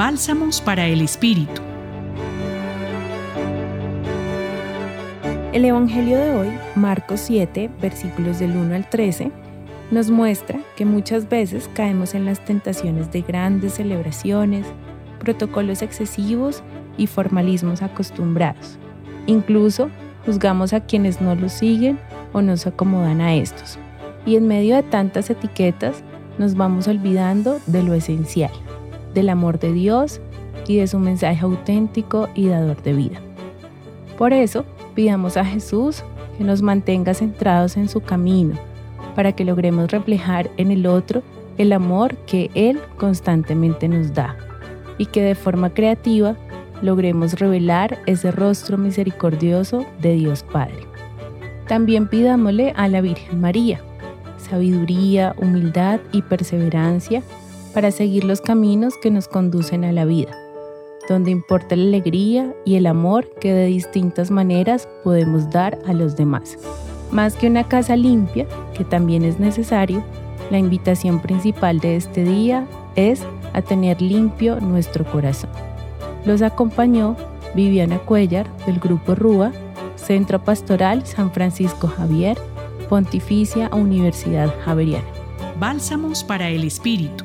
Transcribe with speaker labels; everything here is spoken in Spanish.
Speaker 1: Bálsamos para el Espíritu.
Speaker 2: El Evangelio de hoy, Marcos 7, versículos del 1 al 13, nos muestra que muchas veces caemos en las tentaciones de grandes celebraciones, protocolos excesivos y formalismos acostumbrados. Incluso juzgamos a quienes no los siguen o no se acomodan a estos. Y en medio de tantas etiquetas nos vamos olvidando de lo esencial, del amor de Dios y de su mensaje auténtico y dador de vida. Por eso, pidamos a Jesús que nos mantenga centrados en su camino, para que logremos reflejar en el otro el amor que Él constantemente nos da y que de forma creativa logremos revelar ese rostro misericordioso de Dios Padre. También pidámosle a la Virgen María sabiduría, humildad y perseverancia para seguir los caminos que nos conducen a la vida, donde importa la alegría y el amor que de distintas maneras podemos dar a los demás. Más que una casa limpia, que también es necesario, la invitación principal de este día es a tener limpio nuestro corazón. Los acompañó Viviana Cuellar del Grupo Rúa, Centro Pastoral San Francisco Javier, Pontificia Universidad Javeriana.
Speaker 1: Bálsamos para el Espíritu.